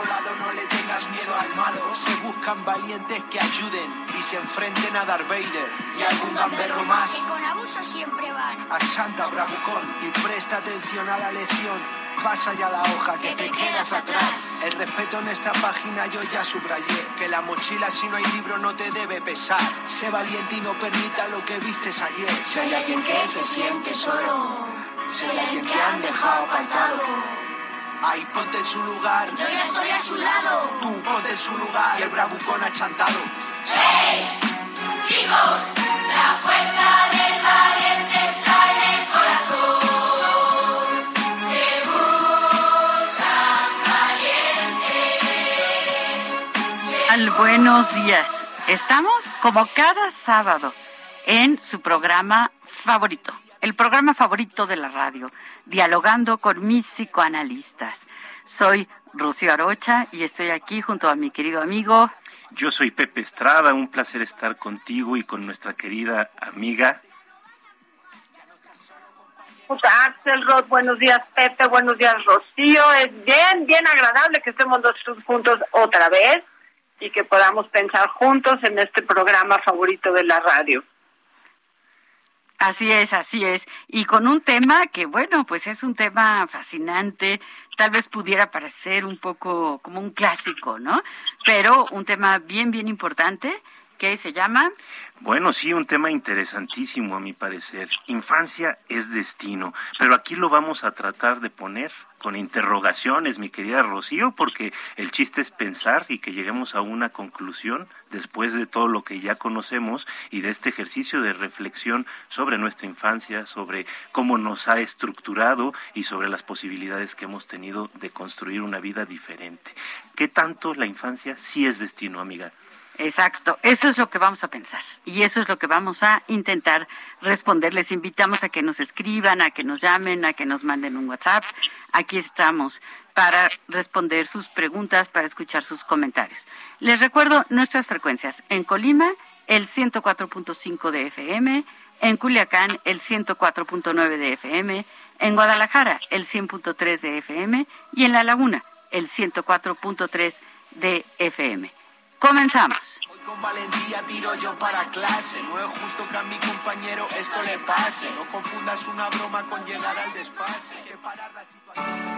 Otro lado, no le tengas miedo al malo. Se buscan valientes que ayuden y se enfrenten a Darth Vader y algún gamberro más. Que con abuso siempre van. Achanta, bravucón, y presta atención a la lección. Pasa ya la hoja que te quedas atrás. El respeto en esta página yo ya subrayé. Que la mochila si no hay libro no te debe pesar. Sé valiente y no permita lo que vistes ayer. Si hay alguien que se siente solo, si hay alguien que han dejado apartado, Ahí ponte en su lugar. yo ya estoy a su lado. Tú ponte en su lugar. Y el bravucón achantado. Chicos, la fuerza del valiente está en el corazón. Se buscan valientes. Al buenos días. Estamos como cada sábado en su programa favorito, el programa favorito de la radio, dialogando con mis psicoanalistas. Soy Rocío Arocha y estoy aquí junto a mi querido amigo. Yo soy Pepe Estrada, un placer estar contigo y con nuestra querida amiga. Pues, Axelrod, buenos días Pepe, buenos días Rocío. Es bien, bien agradable que estemos los dos juntos otra vez y que podamos pensar juntos en este programa favorito de la radio. Así es, así es. Y con un tema que, bueno, pues es un tema fascinante, tal vez pudiera parecer un poco como un clásico, ¿no? Pero un tema bien, bien importante que se llama... Bueno, sí, un tema interesantísimo a mi parecer. Infancia es destino, pero aquí lo vamos a tratar de poner con interrogaciones, mi querida Rocío, porque el chiste es pensar y que lleguemos a una conclusión después de todo lo que ya conocemos y de este ejercicio de reflexión sobre nuestra infancia, sobre cómo nos ha estructurado y sobre las posibilidades que hemos tenido de construir una vida diferente. ¿Qué tanto la infancia sí es destino, amiga? Exacto, eso es lo que vamos a pensar y eso es lo que vamos a intentar responder. Les invitamos a que nos escriban, a que nos llamen, a que nos manden un WhatsApp. Aquí estamos para responder sus preguntas, para escuchar sus comentarios. Les recuerdo nuestras frecuencias. En Colima, el 104.5 de FM, en Culiacán, el 104.9 de FM, en Guadalajara, el 100.3 de FM y en La Laguna, el 104.3 de FM. Comenzamos. Hoy con valentía tiro yo para clase. No es justo que a mi compañero esto le pase. No confundas una broma con llegar al desfase. Hay que parar la situación.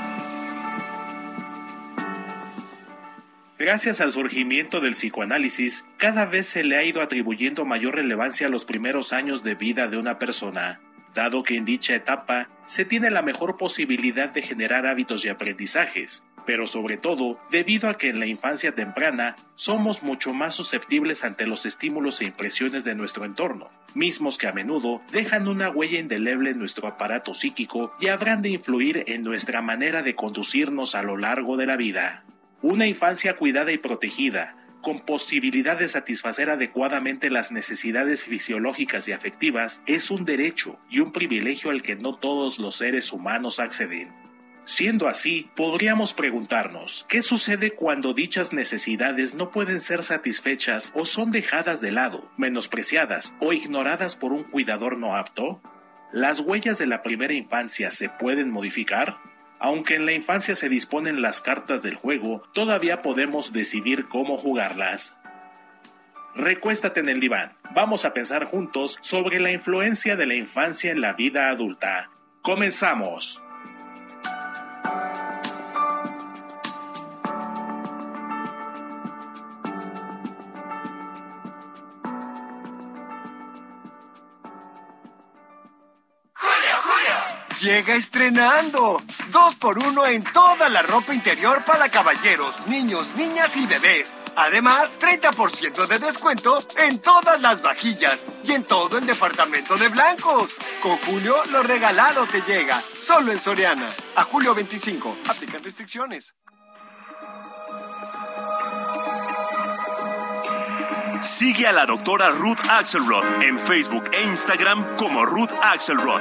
Gracias al surgimiento del psicoanálisis, cada vez se le ha ido atribuyendo mayor relevancia a los primeros años de vida de una persona, dado que en dicha etapa se tiene la mejor posibilidad de generar hábitos y aprendizajes, pero sobre todo debido a que en la infancia temprana somos mucho más susceptibles ante los estímulos e impresiones de nuestro entorno, mismos que a menudo dejan una huella indeleble en nuestro aparato psíquico y habrán de influir en nuestra manera de conducirnos a lo largo de la vida. Una infancia cuidada y protegida, con posibilidad de satisfacer adecuadamente las necesidades fisiológicas y afectivas, es un derecho y un privilegio al que no todos los seres humanos acceden. Siendo así, podríamos preguntarnos, ¿qué sucede cuando dichas necesidades no pueden ser satisfechas o son dejadas de lado, menospreciadas o ignoradas por un cuidador no apto? ¿Las huellas de la primera infancia se pueden modificar? Aunque en la infancia se disponen las cartas del juego, todavía podemos decidir cómo jugarlas. Recuéstate en el diván. Vamos a pensar juntos sobre la influencia de la infancia en la vida adulta. Comenzamos. Llega estrenando. Dos por uno en toda la ropa interior para caballeros, niños, niñas y bebés. Además, 30% de descuento en todas las vajillas y en todo el departamento de blancos. Con Julio, lo regalado te llega. Solo en Soriana. A julio 25. Aplican restricciones. Sigue a la doctora Ruth Axelrod en Facebook e Instagram como Ruth Axelrod.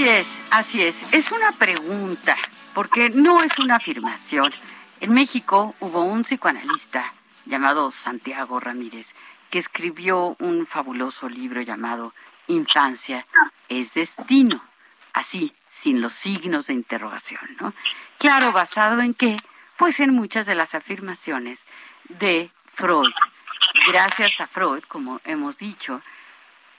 Así es, así es. Es una pregunta, porque no es una afirmación. En México hubo un psicoanalista llamado Santiago Ramírez que escribió un fabuloso libro llamado Infancia es destino, así, sin los signos de interrogación, ¿no? Claro, basado en qué? Pues en muchas de las afirmaciones de Freud. Gracias a Freud, como hemos dicho,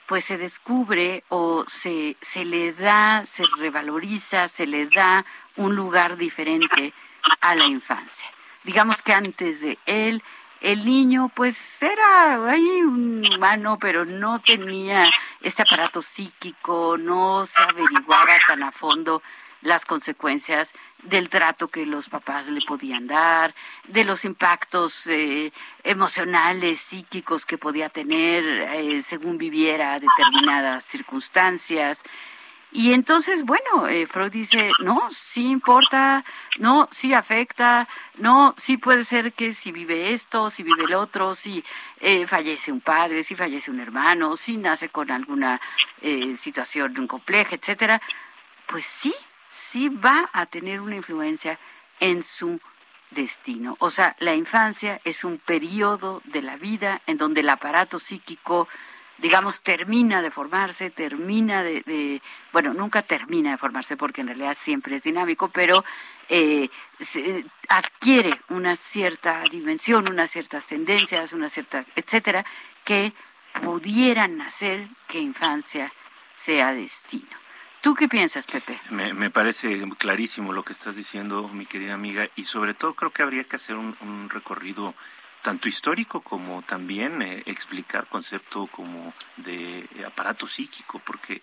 pues se descubre o se, se le da, se revaloriza, se le da un lugar diferente a la infancia. Digamos que antes de él, el niño pues era ahí un humano, pero no tenía este aparato psíquico, no se averiguaba tan a fondo las consecuencias del trato que los papás le podían dar, de los impactos eh, emocionales, psíquicos que podía tener eh, según viviera determinadas circunstancias. Y entonces, bueno, eh, Freud dice, no, sí importa, no, sí afecta, no, sí puede ser que si vive esto, si vive el otro, si fallece un padre, si fallece un hermano, si nace con alguna situación compleja, etcétera, pues sí, sí va a tener una influencia en su destino. O sea, la infancia es un periodo de la vida en donde el aparato psíquico, digamos, termina de formarse, termina de, bueno, nunca termina de formarse porque en realidad siempre es dinámico, pero eh, adquiere una cierta dimensión, unas ciertas tendencias, unas ciertas, etcétera, que pudieran hacer que infancia sea destino. ¿Tú qué piensas, Pepe? Me, parece clarísimo lo que estás diciendo, mi querida amiga, y sobre todo creo que habría que hacer un, recorrido tanto histórico como también eh, explicar concepto como de aparato psíquico, porque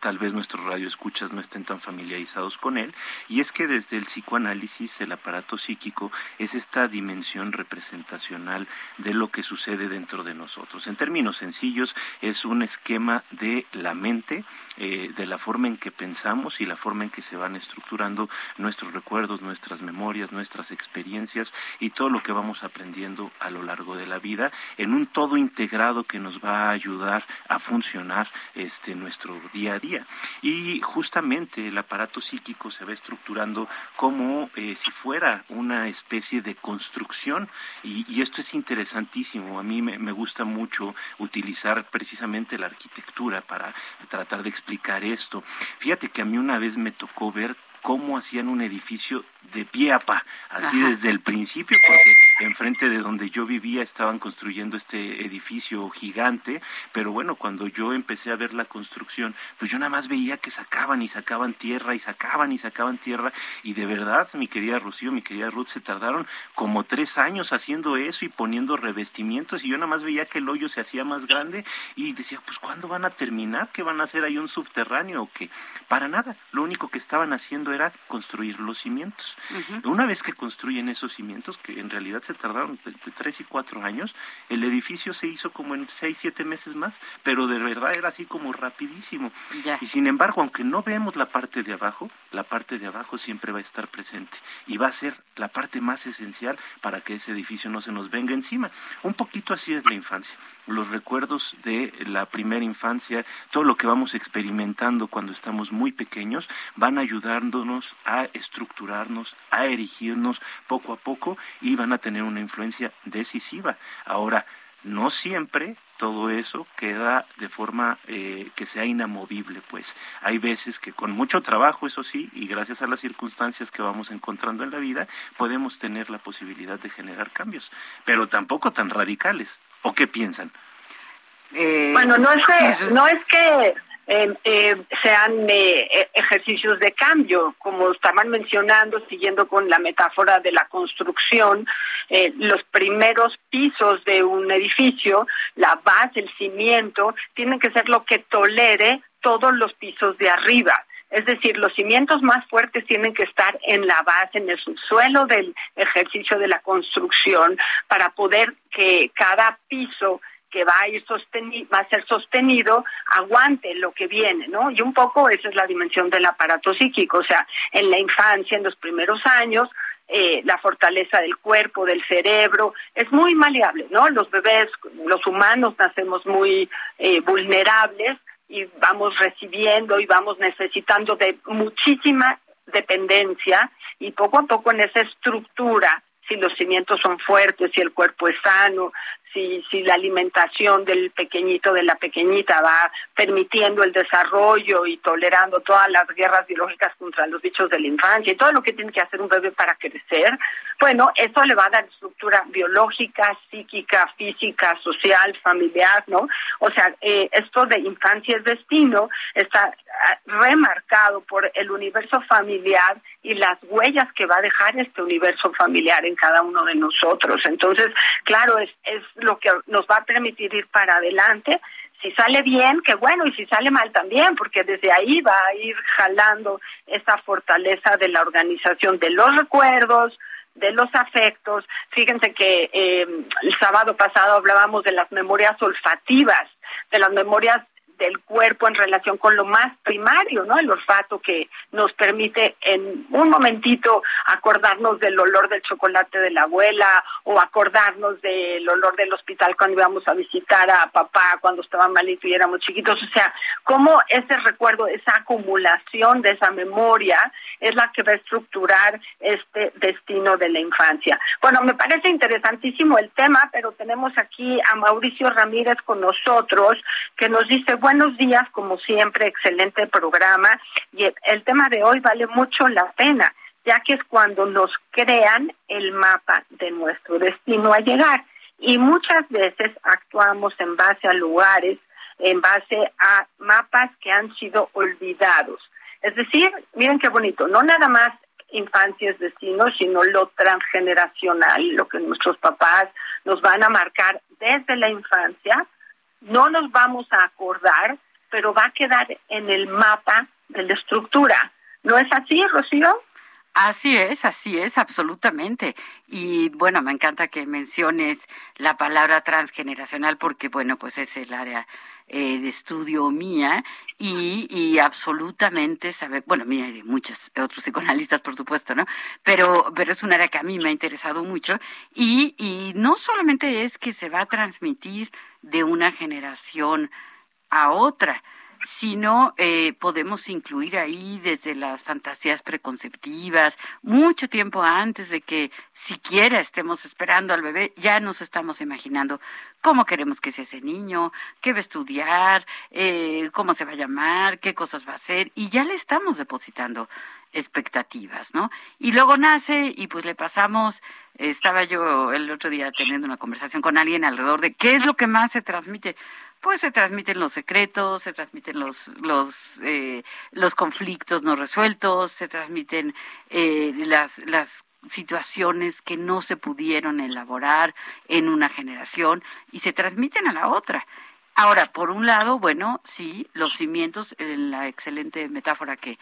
tal vez nuestros radioescuchas no estén tan familiarizados con él, y es que desde el psicoanálisis el aparato psíquico es esta dimensión representacional de lo que sucede dentro de nosotros. En términos sencillos, es un esquema de la mente, eh, de la forma en que pensamos y la forma en que se van estructurando nuestros recuerdos, nuestras memorias, nuestras experiencias y todo lo que vamos aprendiendo a lo largo de la vida en un todo integrado que nos va a ayudar a funcionar este nuestro día día a día. Y justamente el aparato psíquico se va estructurando como eh, si fuera una especie de construcción y, esto es interesantísimo. A mí me, me, gusta mucho utilizar precisamente la arquitectura para tratar de explicar esto. Fíjate que a mí una vez me tocó ver cómo hacían un edificio de pie a pa, así desde el principio, porque enfrente de donde yo vivía estaban construyendo este edificio gigante, pero bueno, cuando yo empecé a ver la construcción, pues yo nada más veía que sacaban y sacaban tierra y sacaban y sacaban tierra y de verdad, mi querida Rocío, mi querida Ruth, se tardaron como tres años haciendo eso y poniendo revestimientos y yo nada más veía que el hoyo se hacía más grande y decía, pues ¿cuándo van a terminar? ¿Qué van a hacer ahí un subterráneo o qué? Para nada, lo único que estaban haciendo era construir los cimientos. Una vez que construyen esos cimientos, que en realidad se tardaron entre tres y cuatro años, el edificio se hizo como en seis, siete meses más, pero de verdad era así como rapidísimo. Y sin embargo, aunque no vemos la parte de abajo, la parte de abajo siempre va a estar presente y va a ser la parte más esencial para que ese edificio no se nos venga encima. Un poquito así es la infancia. Los recuerdos de la primera infancia, todo lo que vamos experimentando cuando estamos muy pequeños, van ayudándonos a estructurarnos, a erigirnos poco a poco y van a tener una influencia decisiva. Ahora, no siempre todo eso queda de forma eh, que sea inamovible, pues. Hay veces que con mucho trabajo, eso sí, y gracias a las circunstancias que vamos encontrando en la vida, podemos tener la posibilidad de generar cambios, pero tampoco tan radicales. ¿O qué piensan? Eh, bueno, no es que, no es que eh, eh, sean eh, ejercicios de cambio, como estaban mencionando, siguiendo con la metáfora de la construcción, los primeros pisos de un edificio, la base, el cimiento, tienen que ser lo que tolere todos los pisos de arriba. Es decir, los cimientos más fuertes tienen que estar en la base, en el subsuelo del ejercicio de la construcción, para poder que cada piso que va a ir sostenido, va a ser sostenido, aguante lo que viene, ¿no? Y un poco esa es la dimensión del aparato psíquico, o sea, en la infancia, en los primeros años, eh, la fortaleza del cuerpo, del cerebro, es muy maleable, ¿no? Los bebés, los humanos nacemos muy eh, vulnerables y vamos recibiendo y vamos necesitando de muchísima dependencia y poco a poco en esa estructura si los cimientos son fuertes, si el cuerpo es sano, si, si la alimentación del pequeñito, de la pequeñita va permitiendo el desarrollo y tolerando todas las guerras biológicas contra los bichos de la infancia y todo lo que tiene que hacer un bebé para crecer, bueno, eso le va a dar estructura biológica, psíquica, física, social, familiar, ¿no? O sea, eh, esto de infancia es destino está ah, remarcado por el universo familiar y las huellas que va a dejar este universo familiar en cada uno de nosotros. Entonces, claro, es, es lo que nos va a permitir ir para adelante. Si sale bien, qué bueno, y si sale mal también, porque desde ahí va a ir jalando esa fortaleza de la organización de los recuerdos, de los afectos. Fíjense que eh, el sábado pasado hablábamos de las memorias olfativas, de las memorias del cuerpo en relación con lo más primario, ¿no? El olfato que nos permite en un momentito acordarnos del olor del chocolate de la abuela o acordarnos del olor del hospital cuando íbamos a visitar a papá cuando estaba malito y éramos chiquitos. O sea, cómo ese recuerdo, esa acumulación de esa memoria es la que va a estructurar este destino de la infancia. Bueno, me parece interesantísimo el tema, pero tenemos aquí a Mauricio Ramírez con nosotros que nos dice, buenos días, como siempre, excelente programa. Y el, tema de hoy vale mucho la pena, ya que es cuando nos crean el mapa de nuestro destino a llegar. Y muchas veces actuamos en base a lugares, en base a mapas que han sido olvidados. Es decir, miren qué bonito, no nada más infancia es destino, sino lo transgeneracional, lo que nuestros papás nos van a marcar desde la infancia, no nos vamos a acordar, pero va a quedar en el mapa de la estructura. ¿No es así, Rocío? Así es, así es, absolutamente. Y bueno, me encanta que menciones la palabra transgeneracional porque, bueno, pues es el área eh, de estudio mía y, absolutamente sabe, bueno, mía y de muchos otros psicoanalistas, por supuesto, ¿no? Pero, pero es un área que a mí me ha interesado mucho y, y no solamente es que se va a transmitir de una generación a otra, sino eh, podemos incluir ahí desde las fantasías preconceptivas, mucho tiempo antes de que siquiera estemos esperando al bebé, ya nos estamos imaginando cómo queremos que sea ese niño, qué va a estudiar, eh, cómo se va a llamar, qué cosas va a hacer, y ya le estamos depositando expectativas, ¿no? Y luego nace y pues le pasamos, estaba yo el otro día teniendo una conversación con alguien alrededor de qué es lo que más se transmite. Pues se transmiten los secretos, se transmiten los los eh, los conflictos no resueltos, se transmiten eh, las las situaciones que no se pudieron elaborar en una generación y se transmiten a la otra. Ahora, por un lado, bueno, sí, los cimientos, en la excelente metáfora que,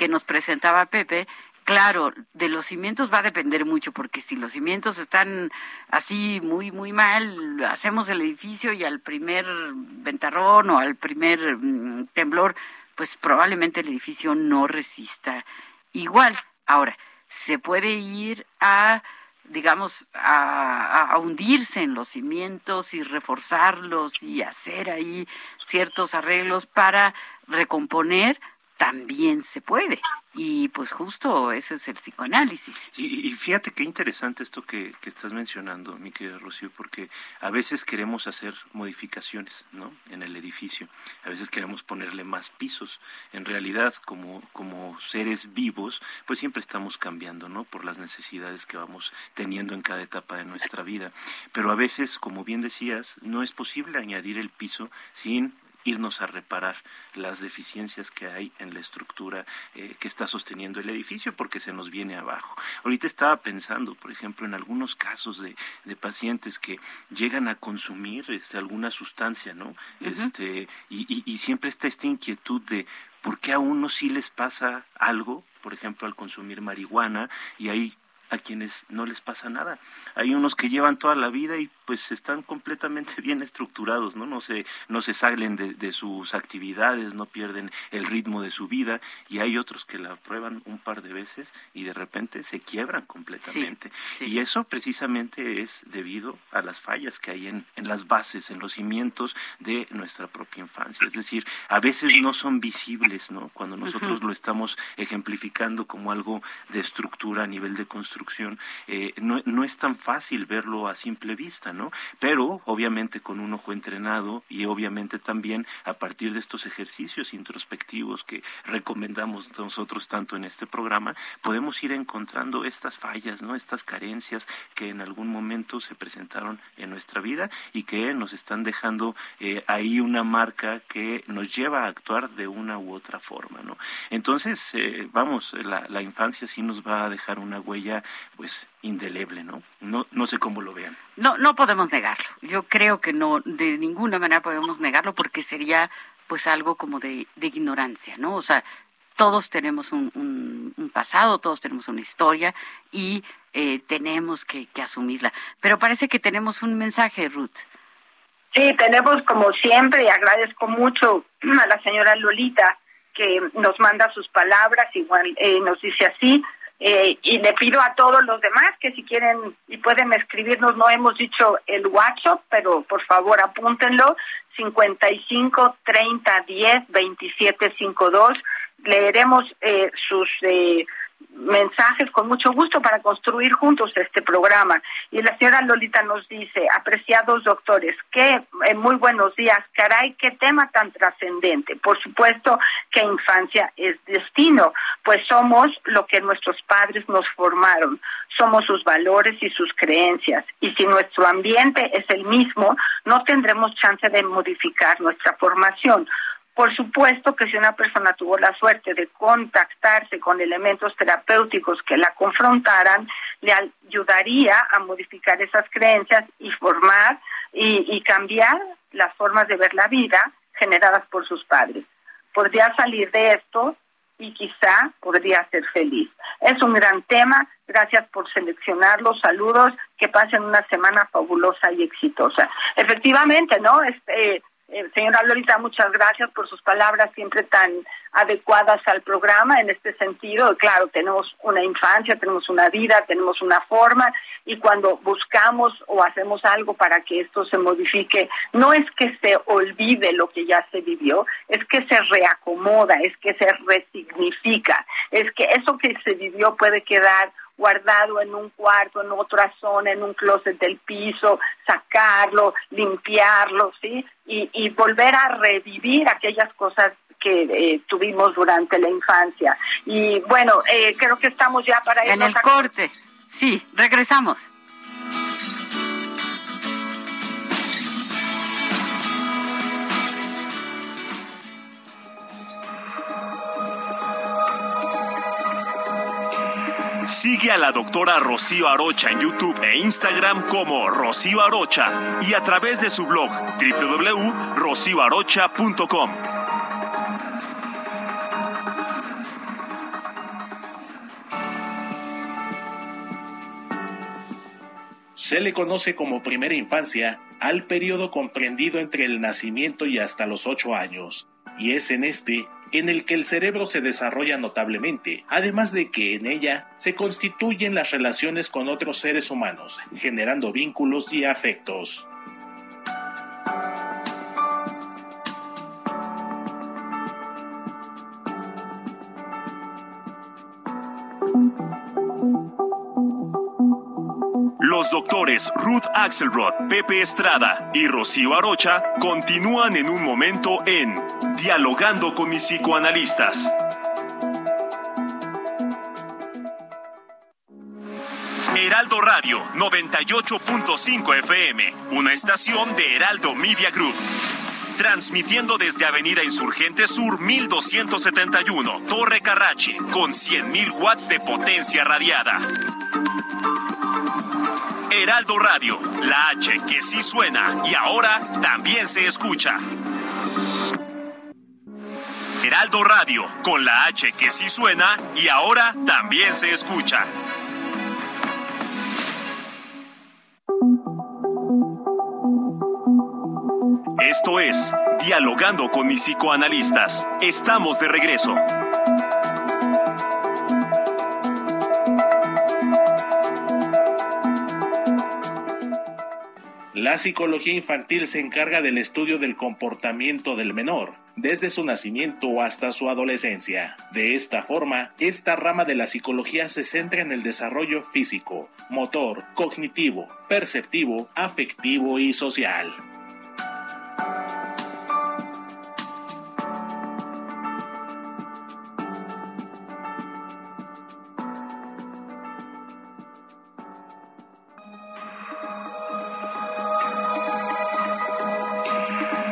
que nos presentaba Pepe, claro, de los cimientos va a depender mucho, porque si los cimientos están así muy, muy mal, hacemos el edificio y al primer ventarrón o al primer mm, temblor, pues probablemente el edificio no resista igual. Ahora, se puede ir a digamos, a, hundirse en los cimientos y reforzarlos y hacer ahí ciertos arreglos para recomponer, también se puede. Y pues justo eso es el psicoanálisis. Y, fíjate qué interesante esto que, estás mencionando, mi querida Rocío, porque a veces queremos hacer modificaciones ¿no? en el edificio, a veces queremos ponerle más pisos. En realidad, como, como seres vivos, pues siempre estamos cambiando ¿no? por las necesidades que vamos teniendo en cada etapa de nuestra vida. Pero a veces, como bien decías, no es posible añadir el piso sin irnos a reparar las deficiencias que hay en la estructura eh, que está sosteniendo el edificio porque se nos viene abajo. Ahorita estaba pensando, por ejemplo, en algunos casos de, pacientes que llegan a consumir este, alguna sustancia, ¿no? este, y, y siempre está esta inquietud de por qué a unos sí les pasa algo, por ejemplo, al consumir marihuana, y hay a quienes no les pasa nada. Hay unos que llevan toda la vida y pues están completamente bien estructurados, ¿no? No se, no se salen de, sus actividades, no pierden el ritmo de su vida y hay otros que la prueban un par de veces y de repente se quiebran completamente. Y eso precisamente es debido a las fallas que hay en, en las bases, en los cimientos de nuestra propia infancia. Es decir, a veces no son visibles, ¿no? Cuando nosotros lo estamos ejemplificando como algo de estructura a nivel de construcción, eh, no, no es tan fácil verlo a simple vista, ¿no? Pero obviamente con un ojo entrenado y obviamente también a partir de estos ejercicios introspectivos que recomendamos nosotros tanto en este programa, podemos ir encontrando estas fallas, ¿no? Estas carencias que en algún momento se presentaron en nuestra vida y que nos están dejando eh, ahí una marca que nos lleva a actuar de una u otra forma, ¿no? Entonces, eh, vamos, la infancia sí nos va a dejar una huella, pues, indeleble, ¿no? No, no sé cómo lo vean. No, no podemos negarlo. Yo creo que no, de ninguna manera podemos negarlo porque sería pues algo como de, ignorancia, ¿no? O sea, todos tenemos un, un, pasado, todos tenemos una historia y eh, tenemos que, que, asumirla. Pero parece que tenemos un mensaje, Ruth. Sí, tenemos como siempre, y agradezco mucho a la señora Lolita que nos manda sus palabras, igual eh, nos dice así, eh, y le pido a todos los demás que si quieren y pueden escribirnos, no hemos dicho el WhatsApp, pero por favor apúntenlo, 55 30 10 27 52. Leeremos eh, sus eh, mensajes con mucho gusto para construir juntos este programa. Y la señora Lolita nos dice, apreciados doctores, que eh, muy buenos días, caray, qué tema tan trascendente. Por supuesto que infancia es destino, pues somos lo que nuestros padres nos formaron, somos sus valores y sus creencias. Y si nuestro ambiente es el mismo, no tendremos chance de modificar nuestra formación. Por supuesto que si una persona tuvo la suerte de contactarse con elementos terapéuticos que la confrontaran, le ayudaría a modificar esas creencias y formar y, cambiar las formas de ver la vida generadas por sus padres. Podría salir de esto y quizá podría ser feliz. Es un gran tema. Gracias por seleccionarlo. Saludos. Que pasen una semana fabulosa y exitosa. Efectivamente, ¿no? Este, señora Lorita, muchas gracias por sus palabras siempre tan adecuadas al programa en este sentido. Claro, tenemos una infancia, tenemos una vida, tenemos una forma y cuando buscamos o hacemos algo para que esto se modifique, no es que se olvide lo que ya se vivió, es que se reacomoda, es que se resignifica, es que eso que se vivió puede quedar guardado en un cuarto, en otra zona, en un closet del piso, sacarlo, limpiarlo, ¿sí? Y, y volver a revivir aquellas cosas que eh, tuvimos durante la infancia. Y bueno, eh, creo que estamos ya para En el corte, sí, regresamos. Sigue a la doctora Rocío Arocha en YouTube e Instagram como Rocío Arocha y a través de su blog www.rocioarocha.com. Se le conoce como primera infancia al periodo comprendido entre el nacimiento y hasta los ocho años, y es en este en el que el cerebro se desarrolla notablemente, además de que en ella se constituyen las relaciones con otros seres humanos, generando vínculos y afectos. Los doctores Ruth Axelrod, Pepe Estrada y Rocío Arocha continúan en un momento en Dialogando con mis psicoanalistas. Heraldo Radio 98.5 FM, una estación de Heraldo Media Group. Transmitiendo desde Avenida Insurgente Sur 1271, Torre Carrachi, con 100.000 watts de potencia radiada. Heraldo Radio, la H que sí suena y ahora también se escucha. Heraldo Radio, con la H que sí suena y ahora también se escucha. Esto es Dialogando con mis psicoanalistas. Estamos de regreso. La psicología infantil se encarga del estudio del comportamiento del menor, desde su nacimiento hasta su adolescencia. De esta forma, esta rama de la psicología se centra en el desarrollo físico, motor, cognitivo, perceptivo, afectivo y social.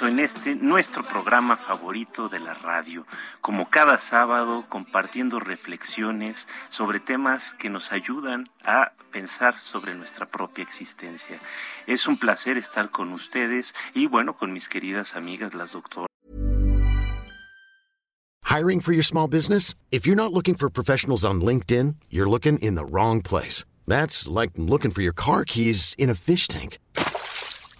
Regreso en este nuestro programa favorito de la radio, como cada sábado compartiendo reflexiones sobre temas que nos ayudan a pensar sobre nuestra propia existencia. Es un placer estar con ustedes y bueno, con mis queridas amigas las doctoras. Hiring for your small business? If you're not looking for professionals on LinkedIn, you're looking in the wrong place. That's like looking for your car keys in a fish tank.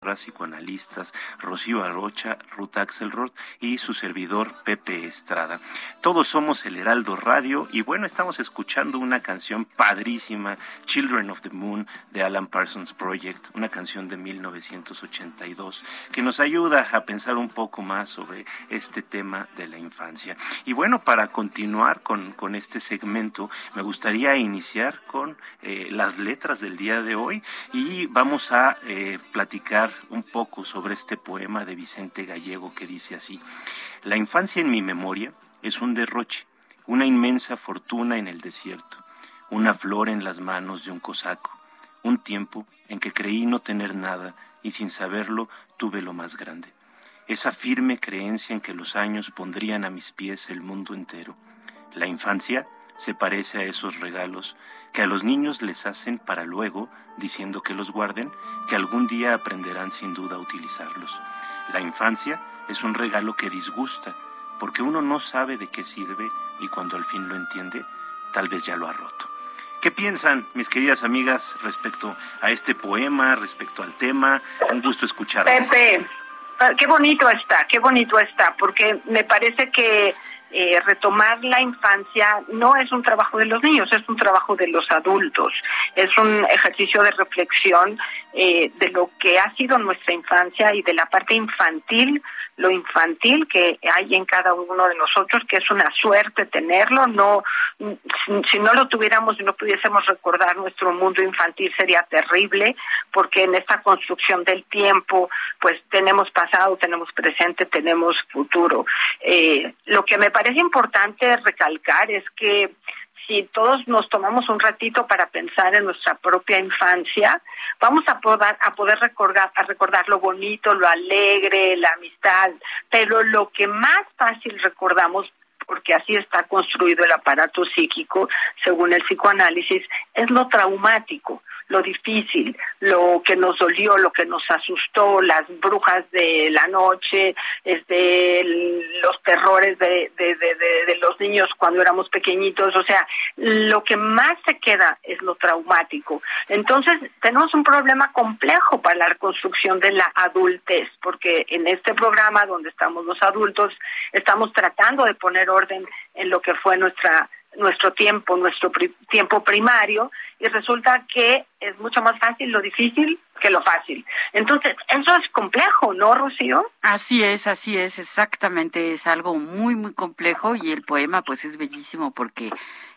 Psicoanalistas Rocío Arocha, Ruth Axelrod y su servidor Pepe Estrada. Todos somos el Heraldo Radio y bueno, estamos escuchando una canción padrísima, Children of the Moon de Alan Parsons Project, una canción de 1982 que nos ayuda a pensar un poco más sobre este tema de la infancia. Y bueno, para continuar con, con este segmento, me gustaría iniciar con eh, las letras del día de hoy y vamos a eh, platicar un poco sobre este poema de Vicente Gallego que dice así, La infancia en mi memoria es un derroche, una inmensa fortuna en el desierto, una flor en las manos de un cosaco, un tiempo en que creí no tener nada y sin saberlo tuve lo más grande. Esa firme creencia en que los años pondrían a mis pies el mundo entero. La infancia se parece a esos regalos que a los niños les hacen para luego, diciendo que los guarden, que algún día aprenderán sin duda a utilizarlos. La infancia es un regalo que disgusta, porque uno no sabe de qué sirve y cuando al fin lo entiende, tal vez ya lo ha roto. ¿Qué piensan, mis queridas amigas, respecto a este poema, respecto al tema? Un gusto escucharlas. Pepe, qué bonito está, qué bonito está, porque me parece que eh, retomar la infancia no es un trabajo de los niños, es un trabajo de los adultos, es un ejercicio de reflexión eh, de lo que ha sido nuestra infancia y de la parte infantil lo infantil que hay en cada uno de nosotros, que es una suerte tenerlo, no si no lo tuviéramos y no pudiésemos recordar nuestro mundo infantil sería terrible, porque en esta construcción del tiempo, pues tenemos pasado, tenemos presente, tenemos futuro. Eh, lo que me parece importante recalcar es que si todos nos tomamos un ratito para pensar en nuestra propia infancia, vamos a poder, a poder recordar, a recordar lo bonito, lo alegre, la amistad, pero lo que más fácil recordamos porque así está construido el aparato psíquico, según el psicoanálisis, es lo traumático lo difícil, lo que nos dolió, lo que nos asustó, las brujas de la noche, este, los terrores de, de, de, los niños cuando éramos pequeñitos, o sea, lo que más se queda es lo traumático. Entonces, tenemos un problema complejo para la reconstrucción de la adultez, porque en este programa donde estamos los adultos, estamos tratando de poner orden en lo que fue nuestra nuestro tiempo, nuestro tiempo primario, y resulta que es mucho más fácil lo difícil que lo fácil. Entonces, eso es complejo, ¿no, Rocío? Así es, así es, exactamente, es algo muy, muy complejo y el poema pues es bellísimo porque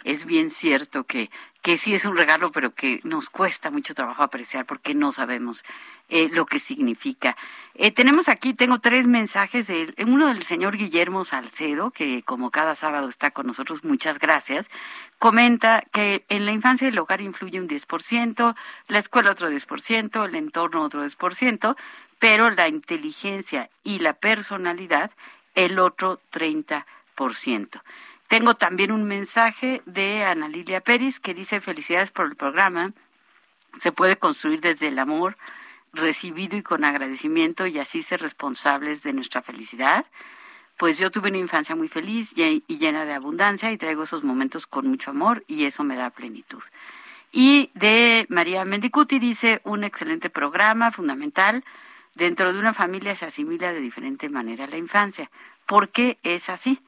es bien cierto que que sí es un regalo, pero que nos cuesta mucho trabajo apreciar porque no sabemos eh, lo que significa. Eh, tenemos aquí, tengo tres mensajes, de uno del señor Guillermo Salcedo, que como cada sábado está con nosotros, muchas gracias, comenta que en la infancia el hogar influye un 10%, la escuela otro 10%, el entorno otro 10%, pero la inteligencia y la personalidad el otro 30%. Tengo también un mensaje de Ana Lilia Pérez que dice felicidades por el programa. Se puede construir desde el amor recibido y con agradecimiento y así ser responsables de nuestra felicidad. Pues yo tuve una infancia muy feliz y llena de abundancia y traigo esos momentos con mucho amor y eso me da plenitud. Y de María Mendicuti dice un excelente programa fundamental. Dentro de una familia se asimila de diferente manera la infancia. ¿Por qué es así?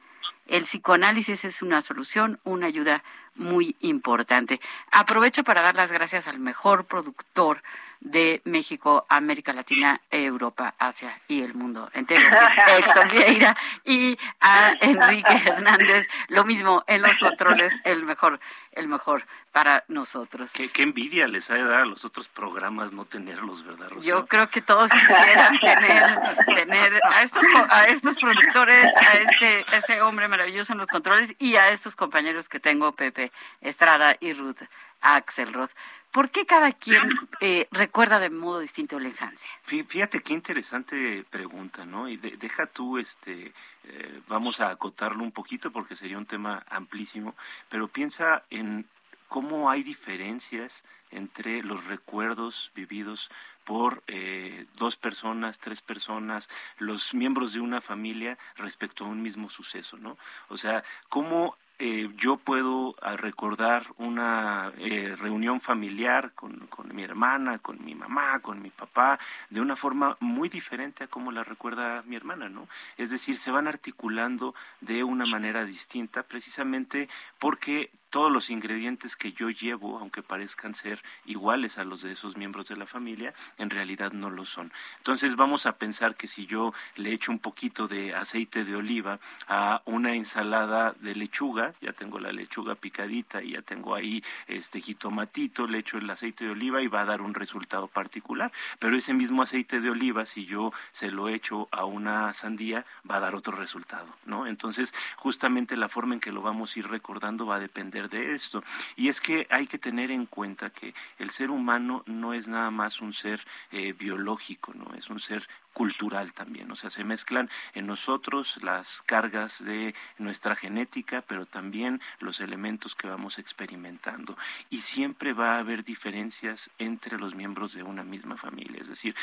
El psicoanálisis es una solución, una ayuda muy importante. Aprovecho para dar las gracias al mejor productor de México, América Latina, Europa, Asia y el mundo entero, Héctor Vieira, y a Enrique Hernández, lo mismo en los controles, el mejor, el mejor para nosotros. Qué, envidia les ha de dar a los otros programas no tenerlos, ¿verdad? Yo creo que todos quisieran tener, tener a estos a estos productores, a este, este hombre maravilloso en los controles y a estos compañeros que tengo, Pepe Estrada y Ruth Axelrod. ¿Por qué cada quien eh, recuerda de modo distinto la infancia? Fíjate qué interesante pregunta, ¿no? Y deja tú, este, eh, vamos a acotarlo un poquito porque sería un tema amplísimo, pero piensa en cómo hay diferencias entre los recuerdos vividos por eh, dos personas, tres personas, los miembros de una familia respecto a un mismo suceso, ¿no? O sea, cómo eh, yo puedo ah, recordar una eh, reunión familiar con, con, mi hermana, con mi mamá, con mi papá, de una forma muy diferente a como la recuerda mi hermana, ¿no? Es decir, se van articulando de una manera distinta precisamente porque todos los ingredientes que yo llevo, aunque parezcan ser iguales a los de esos miembros de la familia, en realidad no lo son. Entonces vamos a pensar que si yo le echo un poquito de aceite de oliva a una ensalada de lechuga, ya tengo la lechuga picadita y ya tengo ahí este jitomatito, le echo el aceite de oliva y va a dar un resultado particular. Pero ese mismo aceite de oliva, si yo se lo echo a una sandía, va a dar otro resultado, ¿no? Entonces, justamente la forma en que lo vamos a ir recordando va a depender de esto. Y es que hay que tener en cuenta que el ser humano no es nada más un ser eh, biológico, no es un ser cultural también, o sea, se mezclan en nosotros las cargas de nuestra genética, pero también los elementos que vamos experimentando. Y siempre va a haber diferencias entre los miembros de una misma familia, es decir,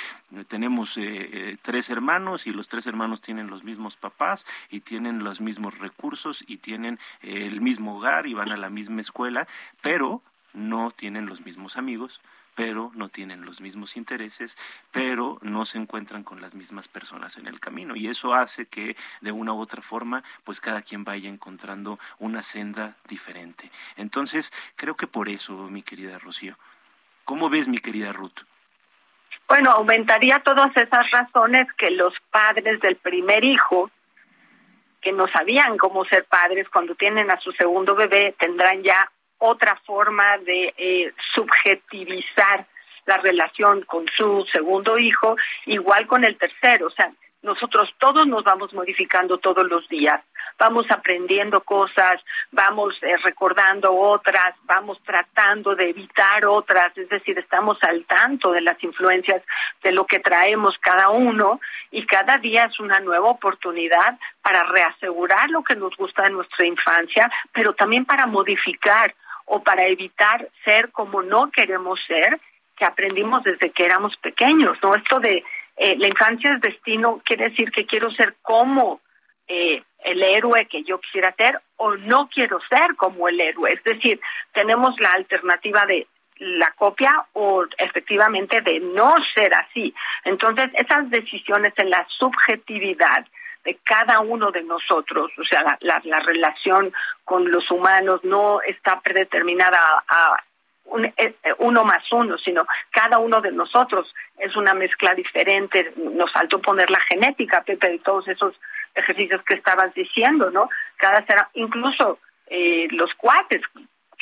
tenemos eh, eh, tres hermanos y los tres hermanos tienen los mismos papás y tienen los mismos recursos y tienen eh, el mismo hogar y van a la misma escuela, pero no tienen los mismos amigos, pero no tienen los mismos intereses, pero no se encuentran con las mismas personas en el camino. Y eso hace que de una u otra forma, pues cada quien vaya encontrando una senda diferente. Entonces, creo que por eso, mi querida Rocío. ¿Cómo ves, mi querida Ruth? Bueno, aumentaría todas esas razones que los padres del primer hijo, que no sabían cómo ser padres, cuando tienen a su segundo bebé, tendrán ya otra forma de eh, subjetivizar la relación con su segundo hijo, igual con el tercero. O sea, nosotros todos nos vamos modificando todos los días, vamos aprendiendo cosas, vamos eh, recordando otras, vamos tratando de evitar otras, es decir, estamos al tanto de las influencias de lo que traemos cada uno y cada día es una nueva oportunidad para reasegurar lo que nos gusta de nuestra infancia, pero también para modificar o para evitar ser como no queremos ser, que aprendimos desde que éramos pequeños, ¿no? Esto de eh, la infancia es destino quiere decir que quiero ser como eh, el héroe que yo quisiera ser o no quiero ser como el héroe. Es decir, tenemos la alternativa de la copia o efectivamente de no ser así. Entonces, esas decisiones en la subjetividad de cada uno de nosotros, o sea, la, la, relación con los humanos no está predeterminada a, eh, eh, uno más uno, sino cada uno de nosotros es una mezcla diferente. Nos faltó poner la genética, Pepe, de todos esos ejercicios que estabas diciendo, ¿no? Cada será, incluso eh, los cuates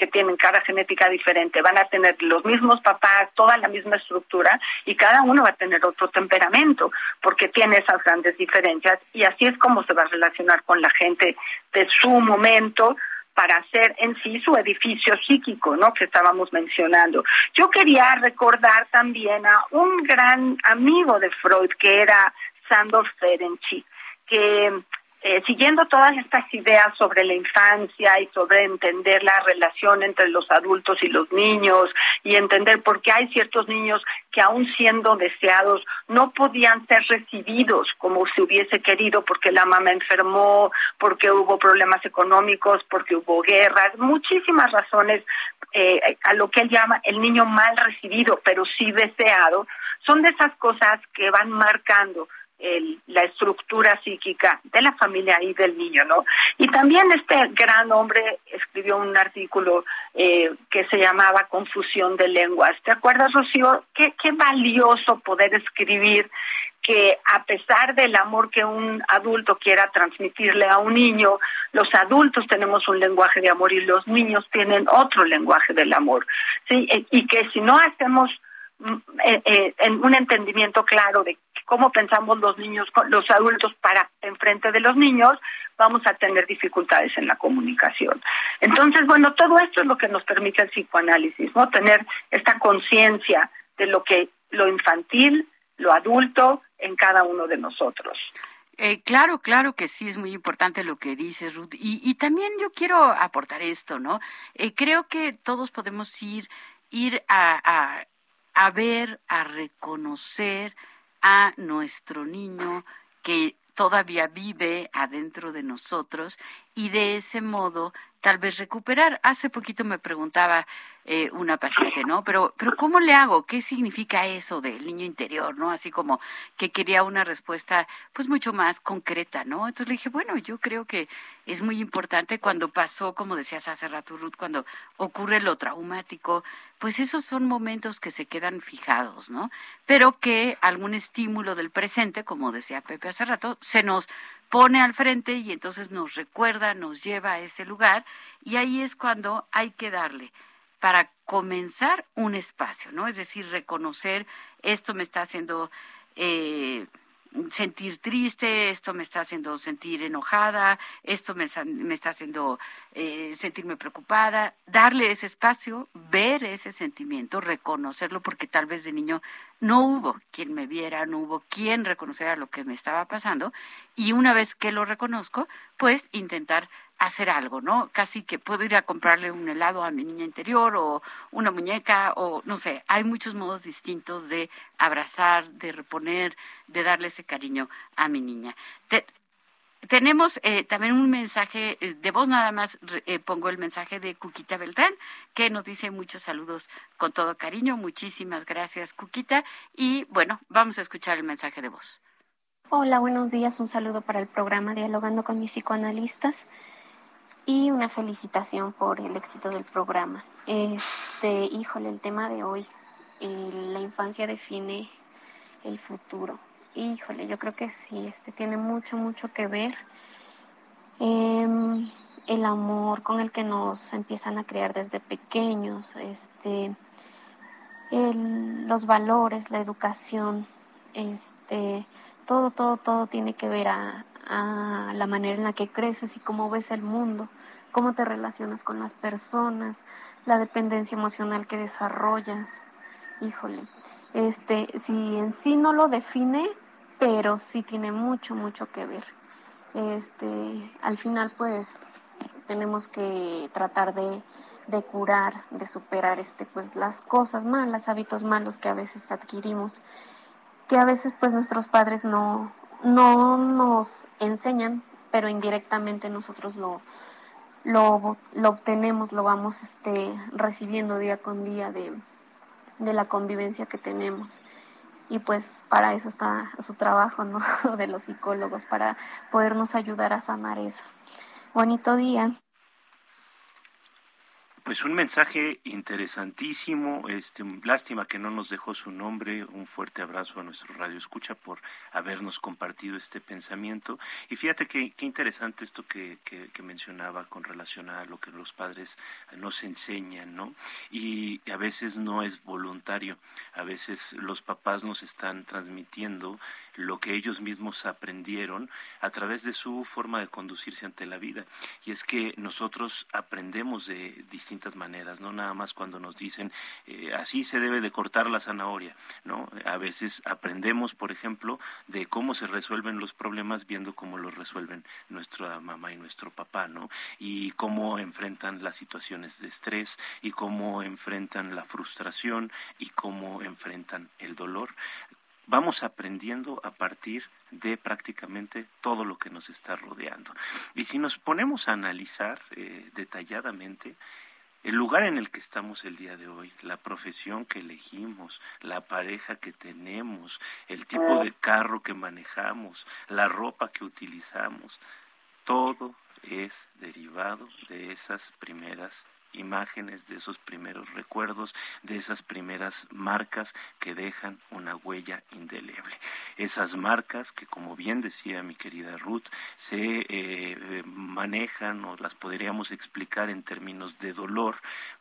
que tienen cada genética diferente, van a tener los mismos papás, toda la misma estructura y cada uno va a tener otro temperamento porque tiene esas grandes diferencias y así es como se va a relacionar con la gente de su momento para hacer en sí su edificio psíquico, ¿no? Que estábamos mencionando. Yo quería recordar también a un gran amigo de Freud que era Sandor Ferenczi, que eh, siguiendo todas estas ideas sobre la infancia y sobre entender la relación entre los adultos y los niños y entender por qué hay ciertos niños que aún siendo deseados no podían ser recibidos como se hubiese querido porque la mamá enfermó, porque hubo problemas económicos, porque hubo guerras, muchísimas razones eh, a lo que él llama el niño mal recibido, pero sí deseado, son de esas cosas que van marcando la estructura psíquica de la familia y del niño, ¿no? Y también este gran hombre escribió un artículo eh, que se llamaba Confusión de lenguas. ¿Te acuerdas, Rocío? Qué, qué valioso poder escribir que a pesar del amor que un adulto quiera transmitirle a un niño, los adultos tenemos un lenguaje de amor y los niños tienen otro lenguaje del amor. ¿sí? Y que si no hacemos mm, eh, eh, un entendimiento claro de cómo pensamos los niños, los adultos para enfrente de los niños, vamos a tener dificultades en la comunicación. Entonces, bueno, todo esto es lo que nos permite el psicoanálisis, ¿no? Tener esta conciencia de lo que lo infantil, lo adulto en cada uno de nosotros. Eh, claro, claro que sí, es muy importante lo que dices, Ruth. Y, también yo quiero aportar esto, ¿no? Eh, creo que todos podemos ir, ir a, a ver, a reconocer, a nuestro niño que todavía vive adentro de nosotros y de ese modo tal vez recuperar. Hace poquito me preguntaba eh, una paciente, ¿no? Pero, pero ¿cómo le hago? ¿Qué significa eso del niño interior, no? Así como que quería una respuesta, pues mucho más concreta, ¿no? Entonces le dije, bueno, yo creo que es muy importante cuando pasó, como decías hace rato, Ruth, cuando ocurre lo traumático, pues esos son momentos que se quedan fijados, ¿no? Pero que algún estímulo del presente, como decía Pepe hace rato, se nos pone al frente y entonces nos recuerda, nos lleva a ese lugar y ahí es cuando hay que darle para comenzar un espacio, ¿no? Es decir, reconocer esto me está haciendo eh, sentir triste, esto me está haciendo sentir enojada, esto me, está haciendo eh, sentirme preocupada, darle ese espacio, ver ese sentimiento, reconocerlo, porque tal vez de niño no hubo quien me viera, no hubo quien reconociera lo que me estaba pasando, y una vez que lo reconozco, pues intentar hacer algo, ¿no? Casi que puedo ir a comprarle un helado a mi niña interior o una muñeca o no sé, hay muchos modos distintos de abrazar, de reponer, de darle ese cariño a mi niña. tenemos eh, también un mensaje eh, de voz, nada más eh, pongo el mensaje de Cuquita Beltrán, que nos dice muchos saludos con todo cariño. Muchísimas gracias, Cuquita. Y bueno, vamos a escuchar el mensaje de voz. Hola, buenos días. Un saludo para el programa Dialogando con mis psicoanalistas y una felicitación por el éxito del programa. Este, híjole, el tema de hoy, la infancia define el futuro. Híjole, yo creo que sí, este tiene mucho, mucho que ver. Em, el amor con el que nos empiezan a crear desde pequeños, este, los valores, la educación, este, todo, todo, todo tiene que ver a, a la manera en la que creces y cómo ves el mundo, cómo te relacionas con las personas, la dependencia emocional que desarrollas. Híjole, este, si en sí no lo define, pero sí tiene mucho, mucho que ver. Este, al final, pues, tenemos que tratar de, de curar, de superar este, pues, las cosas malas, hábitos malos que a veces adquirimos, que a veces, pues, nuestros padres no, no nos enseñan, pero indirectamente nosotros lo, lo, lo obtenemos, lo vamos este, recibiendo día con día de, de la convivencia que tenemos. Y pues para eso está su trabajo, ¿no? De los psicólogos, para podernos ayudar a sanar eso. Bonito día. Pues un mensaje interesantísimo, este, lástima que no nos dejó su nombre, un fuerte abrazo a nuestro radio escucha por habernos compartido este pensamiento. Y fíjate qué interesante esto que, que, mencionaba con relación a lo que los padres nos enseñan, ¿no? Y a veces no es voluntario, a veces los papás nos están transmitiendo lo que ellos mismos aprendieron a través de su forma de conducirse ante la vida. Y es que nosotros aprendemos de distintas maneras, no nada más cuando nos dicen eh, así se debe de cortar la zanahoria, ¿no? A veces aprendemos, por ejemplo, de cómo se resuelven los problemas viendo cómo los resuelven nuestra mamá y nuestro papá, ¿no? Y cómo enfrentan las situaciones de estrés y cómo enfrentan la frustración y cómo enfrentan el dolor vamos aprendiendo a partir de prácticamente todo lo que nos está rodeando. Y si nos ponemos a analizar eh, detalladamente, el lugar en el que estamos el día de hoy, la profesión que elegimos, la pareja que tenemos, el tipo de carro que manejamos, la ropa que utilizamos, todo es derivado de esas primeras imágenes, de esos primeros recuerdos, de esas primeras marcas que dejan una huella indeleble. Esas marcas que, como bien decía mi querida Ruth, se eh, manejan o las podríamos explicar en términos de dolor.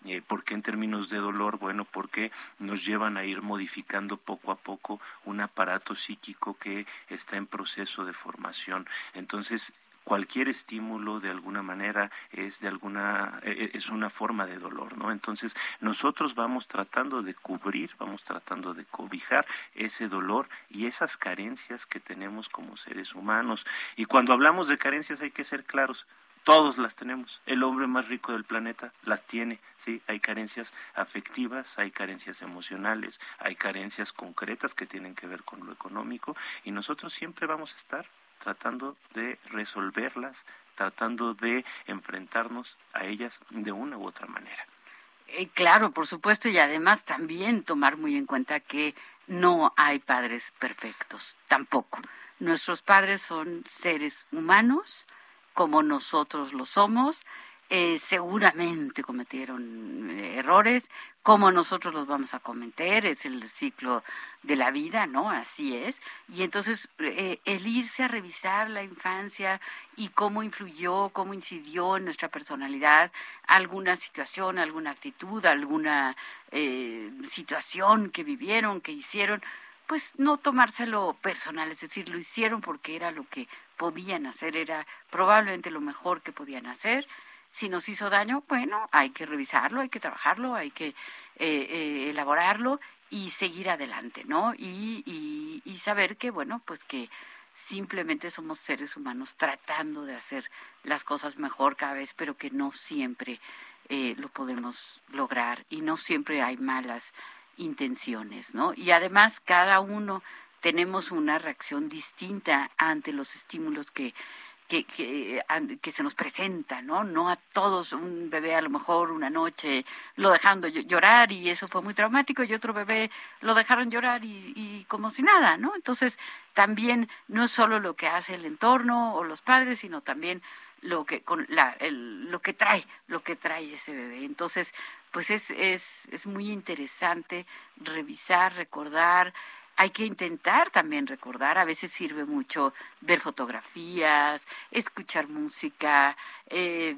Eh, ¿Por qué en términos de dolor? Bueno, porque nos llevan a ir modificando poco a poco un aparato psíquico que está en proceso de formación. Entonces, cualquier estímulo de alguna manera es de alguna e, e, es una forma de dolor, ¿no? Entonces, nosotros vamos tratando de cubrir, vamos tratando de cobijar ese dolor y esas carencias que tenemos como seres humanos. Y cuando hablamos de carencias hay que ser claros, todos las tenemos. El hombre más rico del planeta las tiene, ¿sí? Hay carencias afectivas, hay carencias emocionales, hay carencias concretas que tienen que ver con lo económico y nosotros siempre vamos a estar tratando de resolverlas, tratando de enfrentarnos a ellas de una u otra manera. Eh, claro, por supuesto, y además también tomar muy en cuenta que no hay padres perfectos, tampoco. Nuestros padres son seres humanos, como nosotros lo somos, eh, seguramente cometieron eh, errores, como nosotros los vamos a cometer, es el ciclo de la vida, ¿no? Así es. Y entonces eh, el irse a revisar la infancia y cómo influyó, cómo incidió en nuestra personalidad alguna situación, alguna actitud, alguna situación que vivieron, que hicieron, pues no tomárselo personal, es decir, lo hicieron porque era lo que podían hacer, era probablemente lo mejor que podían hacer. Si nos hizo daño, bueno, hay que revisarlo, hay que trabajarlo, hay que eh, eh, elaborarlo y seguir adelante, ¿no? Y, y, y saber que, bueno, pues que simplemente somos seres humanos tratando de hacer las cosas mejor cada vez, pero que no siempre eh, lo podemos lograr y no siempre hay malas intenciones, ¿no? Y además cada uno tenemos una reacción distinta ante los estímulos que que, que, se nos presenta, ¿no? No a todos, un bebé a lo mejor una noche lo dejando llorar y eso fue muy traumático y otro bebé lo dejaron llorar y, y como si nada, ¿no? Entonces también no es solo lo que hace el entorno o los padres, sino también lo que con la, el, lo que trae, lo que trae ese bebé. Entonces, pues es, es, es muy interesante revisar, recordar, hay que intentar también recordar, a veces sirve mucho ver fotografías, escuchar música, eh,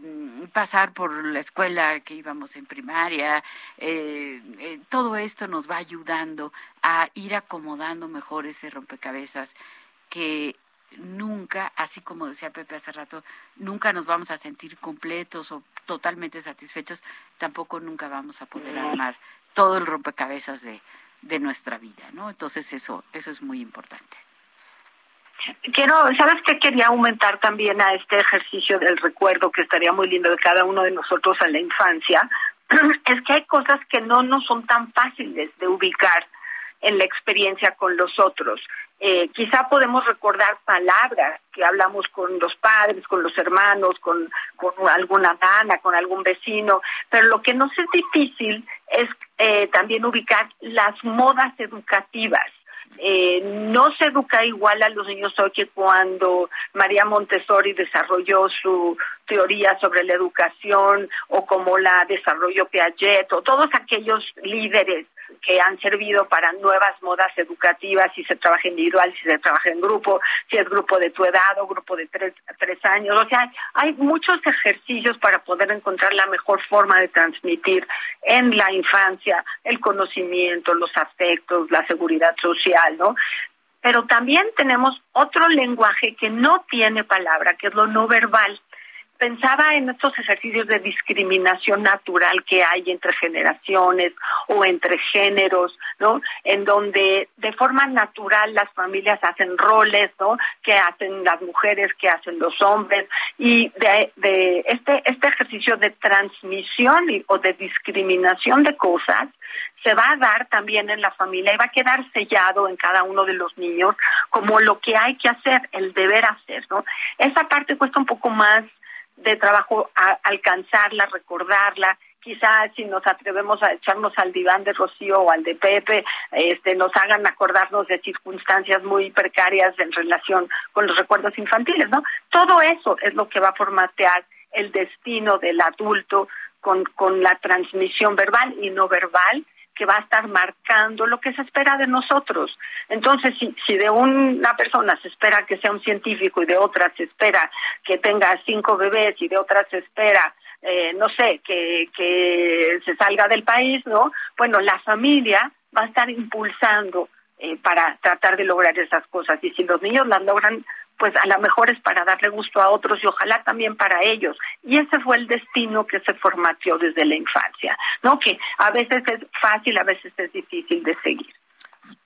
pasar por la escuela que íbamos en primaria, eh, eh, todo esto nos va ayudando a ir acomodando mejor ese rompecabezas que nunca, así como decía Pepe hace rato, nunca nos vamos a sentir completos o totalmente satisfechos, tampoco nunca vamos a poder armar todo el rompecabezas de, de nuestra vida, ¿no? Entonces eso, eso es muy importante. Quiero, ¿sabes qué? Quería aumentar también a este ejercicio del recuerdo que estaría muy lindo de cada uno de nosotros en la infancia. Es que hay cosas que no nos son tan fáciles de ubicar en la experiencia con los otros. Eh, quizá podemos recordar palabras que hablamos con los padres, con los hermanos, con, con alguna nana, con algún vecino, pero lo que nos es difícil es eh, también ubicar las modas educativas. Eh, no se educa igual a los niños hoy que cuando María Montessori desarrolló su teoría sobre la educación o como la desarrolló Piaget o todos aquellos líderes que han servido para nuevas modas educativas, si se trabaja individual, si se trabaja en grupo, si es grupo de tu edad o grupo de tres, tres años. O sea, hay muchos ejercicios para poder encontrar la mejor forma de transmitir en la infancia el conocimiento, los afectos, la seguridad social, ¿no? Pero también tenemos otro lenguaje que no tiene palabra, que es lo no verbal pensaba en estos ejercicios de discriminación natural que hay entre generaciones o entre géneros, ¿no? En donde de forma natural las familias hacen roles, ¿no? Que hacen las mujeres, que hacen los hombres y de, de este este ejercicio de transmisión o de discriminación de cosas se va a dar también en la familia y va a quedar sellado en cada uno de los niños como lo que hay que hacer, el deber hacer, ¿no? Esa parte cuesta un poco más de trabajo a alcanzarla, recordarla. Quizás si nos atrevemos a echarnos al diván de Rocío o al de Pepe, este, nos hagan acordarnos de circunstancias muy precarias en relación con los recuerdos infantiles, ¿no? Todo eso es lo que va a formatear el destino del adulto con, con la transmisión verbal y no verbal que va a estar marcando lo que se espera de nosotros. Entonces, si, si de una persona se espera que sea un científico y de otra se espera que tenga cinco bebés y de otra se espera eh, no sé, que, que se salga del país, ¿no? Bueno, la familia va a estar impulsando eh, para tratar de lograr esas cosas. Y si los niños las logran pues a lo mejor es para darle gusto a otros y ojalá también para ellos. Y ese fue el destino que se formateó desde la infancia, ¿no? Que a veces es fácil, a veces es difícil de seguir.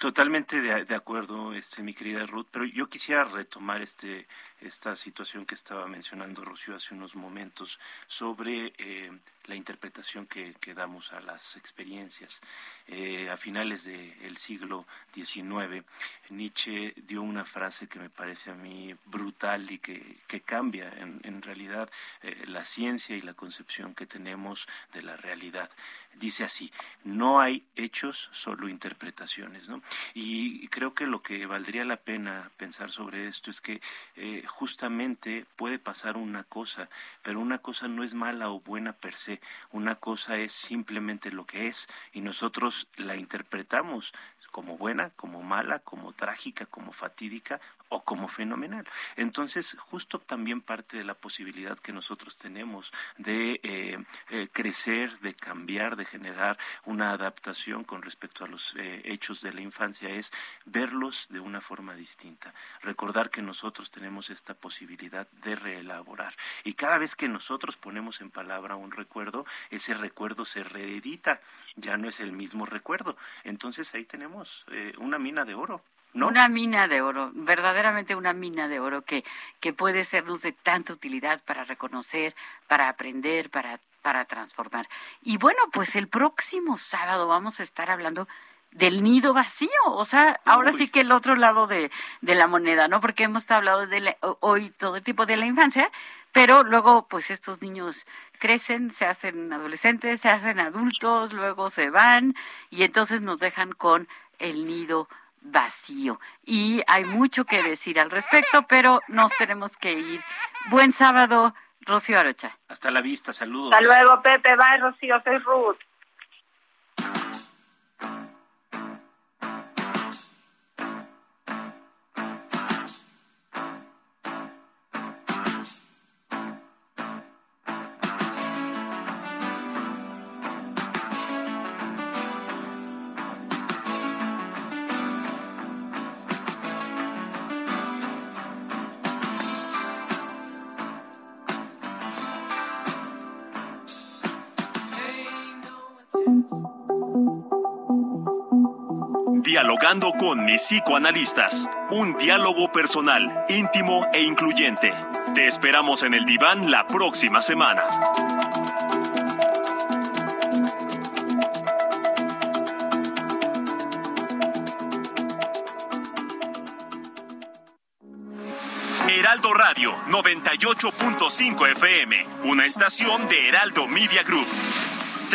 Totalmente de, acuerdo, este, mi querida Ruth, pero yo quisiera retomar este, esta situación que estaba mencionando Rocío hace unos momentos sobre eh, la interpretación que, damos a las experiencias. Eh, a finales del siglo XIX, Nietzsche dio una frase que me parece a mí brutal y que, cambia en, realidad eh, la ciencia y la concepción que tenemos de la realidad. Dice así, no hay hechos, solo interpretaciones. ¿no? Y creo que lo que valdría la pena pensar sobre esto es que eh, justamente puede pasar una cosa, pero una cosa no es mala o buena per se una cosa es simplemente lo que es y nosotros la interpretamos como buena, como mala, como trágica, como fatídica o como fenomenal. Entonces, justo también parte de la posibilidad que nosotros tenemos de eh, eh, crecer, de cambiar, de generar una adaptación con respecto a los eh, hechos de la infancia es verlos de una forma distinta. Recordar que nosotros tenemos esta posibilidad de reelaborar. Y cada vez que nosotros ponemos en palabra un recuerdo, ese recuerdo se reedita, ya no es el mismo recuerdo. Entonces ahí tenemos una mina de oro. Una mina de oro, verdaderamente una mina de oro que, que puede sernos de tanta utilidad para reconocer, para aprender, para, para transformar. Y bueno, pues el próximo sábado vamos a estar hablando del nido vacío, o sea, ahora sí que el otro lado de, de la moneda, ¿no? Porque hemos hablado de hoy todo el tipo de la infancia, pero luego pues estos niños crecen, se hacen adolescentes, se hacen adultos, luego se van y entonces nos dejan con el nido vacío. Y hay mucho que decir al respecto, pero nos tenemos que ir. Buen sábado, Rocío Arocha. Hasta la vista, saludos. Hasta luego, Pepe. Bye, Rocío. Soy Ruth. Dialogando con mis psicoanalistas. Un diálogo personal, íntimo e incluyente. Te esperamos en el diván la próxima semana. Heraldo Radio 98.5 FM, una estación de Heraldo Media Group.